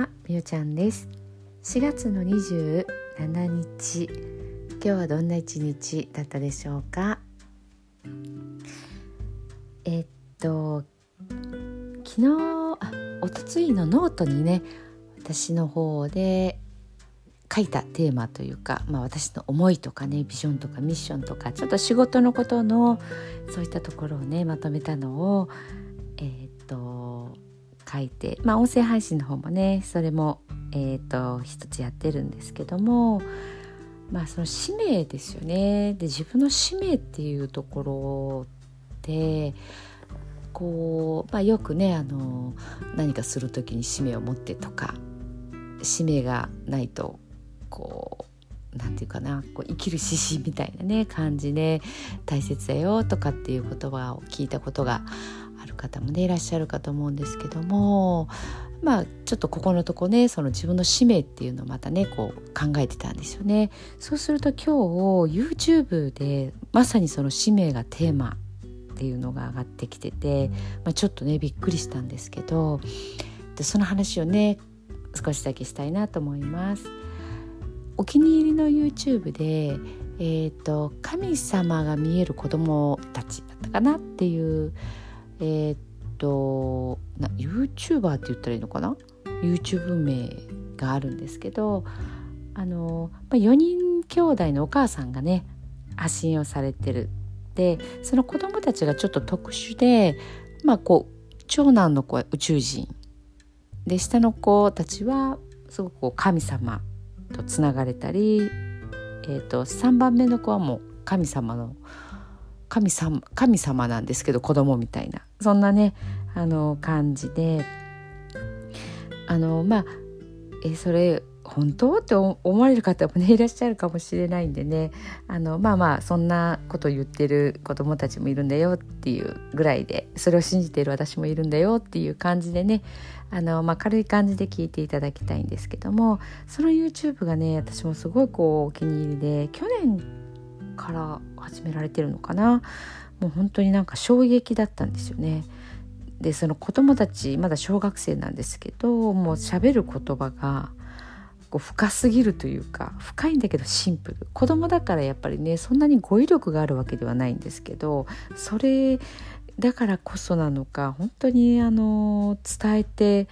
はみおちゃんです。4月の27日今日はどんな一日だったでしょうか？えっと昨日あおとついのノートにね私の方で書いたテーマというか、まあ、私の思いとかねビジョンとかミッションとかちょっと仕事のことのそういったところをねまとめたのをえー、っと書いてまあ音声配信の方もねそれもえー、と一つやってるんですけどもまあその使命ですよね。で自分の使命っていうところでこう、まあ、よくねあの何かする時に使命を持ってとか使命がないとこうなんていうかなこう生きる指針みたいなね感じで大切だよとかっていう言葉を聞いたことがる方もねいらっしゃるかと思うんですけどもまあちょっとここのとこねその自分の使命っていうのをまたねこう考えてたんですよね。そうすると今日 YouTube でまさにその使命がテーマっていうのが上がってきてて、まあ、ちょっとねびっくりしたんですけどでその話をね少しだけしたいなと思います。お気に入りの YouTube で、えーと、神様が見える子供たちだったかなっていうえっ、とな YouTuber って言ったらいいのかな？YouTube 名があるんですけどあの、まあ、4人兄弟のお母さんがね発信をされてる。でその子供たちがちょっと特殊でまあこう長男の子は宇宙人で下の子たちはすごくこう神様とつながれたり、えーと、3番目の子はもう神様の神様神様なんですけど子供みたいな。そんなねあの感じで。あのまあえそれ本当って思われる方もね いらっしゃるかもしれないんでね。あのまあまあそんなこと言ってる子どもたちもいるんだよっていうぐらいでそれを信じている私もいるんだよっていう感じでね。あの、まあ、軽い感じで聞いていただきたいんですけどもその YouTube がね私もすごいこうお気に入りで去年から始められてるのかな。もう本当になんか衝撃だったんですよね。でその子供たちまだ小学生なんですけどもう喋る言葉がこう深すぎるというか深いんだけどシンプル子供だからやっぱりねそんなに語彙力があるわけではないんですけどそれだからこそなのか本当にあの伝えて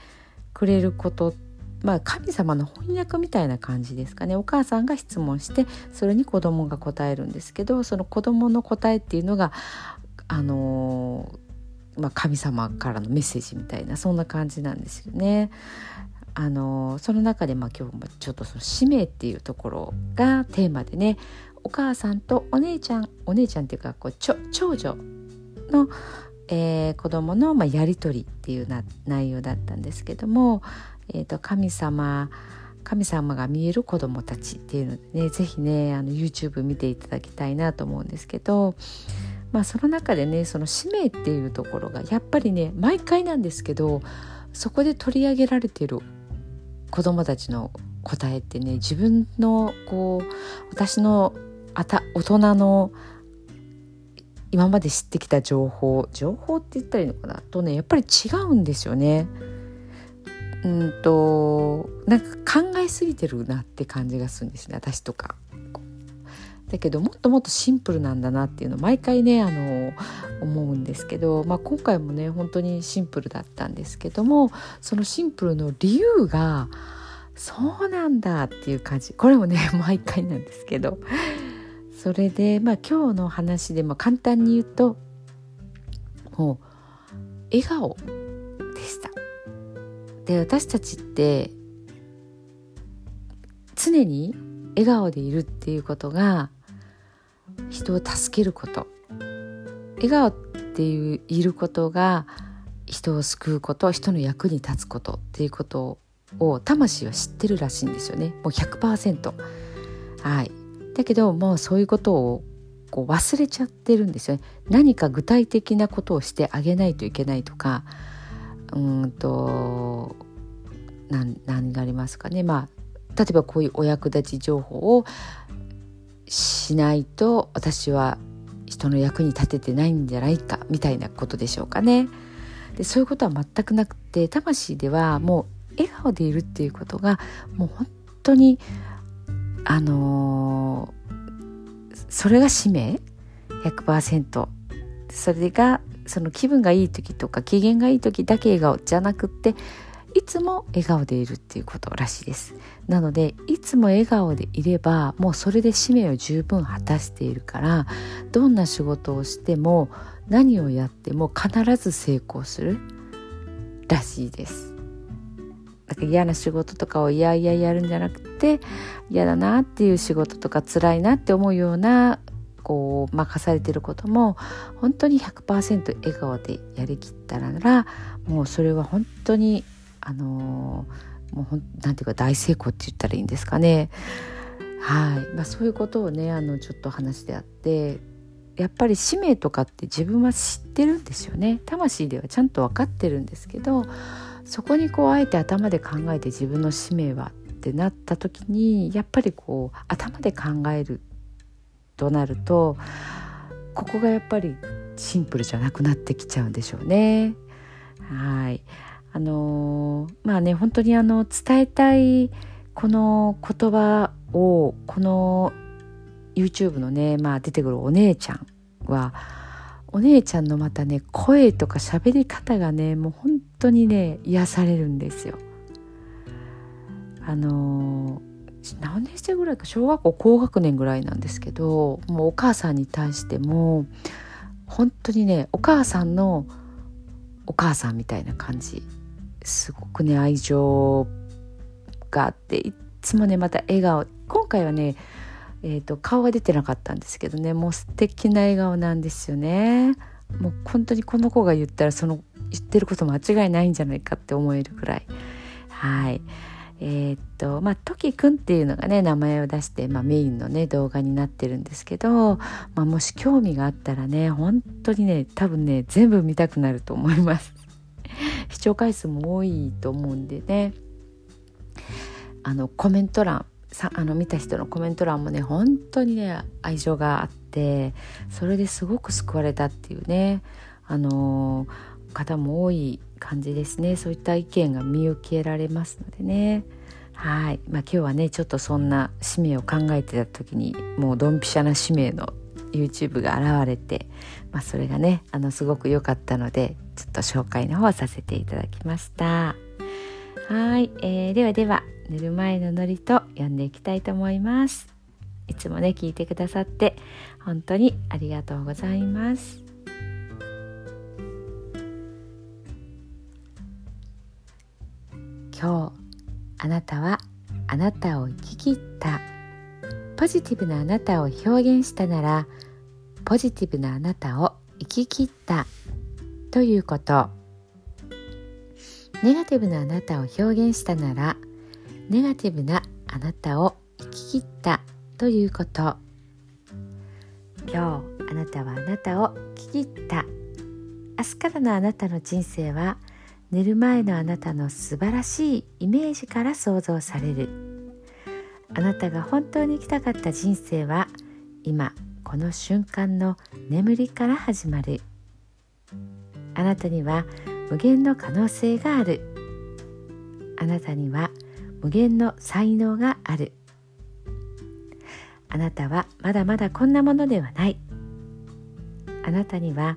くれることってまあ神様の翻訳みたいな感じですかねお母さんが質問してそれに子供が答えるんですけどその子供の答えっていうのがあのまあ、神様からのメッセージみたいなそんな感じなんですよね。あのその中でまあ今日もちょっとその使命っていうところがテーマでねお母さんとお姉ちゃんお姉ちゃんっていうかこう長女の、えー、子供のまあやり取りっていうな内容だったんですけども、えー、と神様神様が見える子供たちっていうのでね是非ねあの YouTube 見ていただきたいなと思うんですけど。まあ、その中でねその使命っていうところがやっぱりね毎回なんですけどそこで取り上げられている子供たちの答えってね自分のこう私のあた大人の今まで知ってきた情報情報って言ったらいいのかなとねやっぱり違うんですよね。うんとなんか考えすぎてるなって感じがするんですね私とか。だけどもっともっとシンプルなんだなっていうの毎回ねあの思うんですけど、まあ、今回もね本当にシンプルだったんですけどもそのシンプルの理由がそうなんだっていう感じこれもね毎回なんですけどそれでまあ今日の話でも簡単に言うともう笑顔でした。で私たちって常に笑顔でいるっていうことが人を助けること。笑顔っていういることが人を救うこと。人の役に立つことっていうことを魂は知ってるらしいんですよね。もう100%はい。だけどもうそういうことをこう忘れちゃってるんですよね何か具体的なことをしてあげないといけないとかうんと何何がありますかねまあ例えばこういうお役立ち情報をしないと私は人の役に立ててないんじゃないかみたいなことでしょうかね。でそういうことは全くなくて魂ではもう笑顔でいるっていうことがもう本当にあのー、それが使命？100%それがその気分がいい時とか機嫌がいい時だけ笑顔じゃなくっていつも笑顔でいるっていうことらしいです。なのでいつも笑顔でいればもうそれで使命を十分果たしているからどんな仕事をしても何をやっても必ず成功するらしいです。だか嫌な仕事とかをいやいややるんじゃなくて嫌だなっていう仕事とか辛いなって思うようなこう任されてることも本当に100%笑顔でやりきったらもうそれは本当にあのー、もうなんていうか大成功って言ったらいいんですかね。はい、まあ、そういうことをねあのちょっと話してあってやっぱり使命とかって自分は知ってるんですよね魂ではちゃんと分かってるんですけどそこにこうあえて頭で考えて自分の使命はってなった時にやっぱりこう頭で考えるとなるとここがやっぱりシンプルじゃなくなってきちゃうんでしょうね。はいあのー、まあね本当にあの伝えたいこの言葉をこの YouTube のね、まあ、出てくるお姉ちゃんはお姉ちゃんのまたね声とか喋り方がねもう本当にね癒されるんですよ。あの、何年生ぐらいか小学校高学年ぐらいなんですけどもうお母さんに対しても本当にねお母さんのお母さんみたいな感じ。すごくね愛情があっていつもねまた笑顔。今回はねえーと、顔が出てなかったんですけどねもう素敵な笑顔なんですよね。もう本当にこの子が言ったらその言ってること間違いないんじゃないかって思えるくらい。はい。えー、っとまあトキくんっていうのがね名前を出して、まあ、メインのね動画になってるんですけど、まあ、もし興味があったらね本当にね多分ね全部見たくなると思います。視聴回数も多いと思うんでね。あのコメント欄さあの見た人のコメント欄もね本当にね愛情があってそれですごく救われたっていうね。あのー、方も多い感じですね。そういった意見が見受けられますのでね。はい、まあ、今日はねちょっとそんな使命を考えてた時にもうドンピシャな使命の YouTube が現れて、まあ、それがねあのすごく良かったのでちょっと紹介の方させていただきました。はい、えー、ではでは寝る前のノリと読んでいきたいと思います。いつもね聞いてくださって本当にありがとうございます。今日あなたはあなたを生き切った。ポジティブなあなたを表現したならポジティブなあなたを生き切った。ということ。ネガティブなあなたを表現したならネガティブなあなたを生き切った。ということ。今日あなたはあなたを生き切った。明日からのあなたの人生は寝る前のあなたの素晴らしいイメージから想像される。あなたが本当に生きたかった人生は今この瞬間の眠りから始まる。あなたには無限の可能性がある。あなたには無限の才能がある。あなたはまだまだこんなものではない。あなたには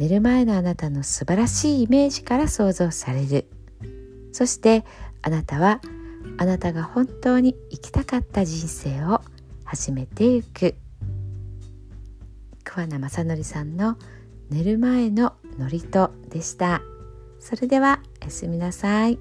寝る前のあなたの素晴らしいイメージから想像される。そしてあなたはあなたが本当に生きたかった人生を始めていく。桑名正則さんの寝る前の祝詞でした。それではおやすみなさい。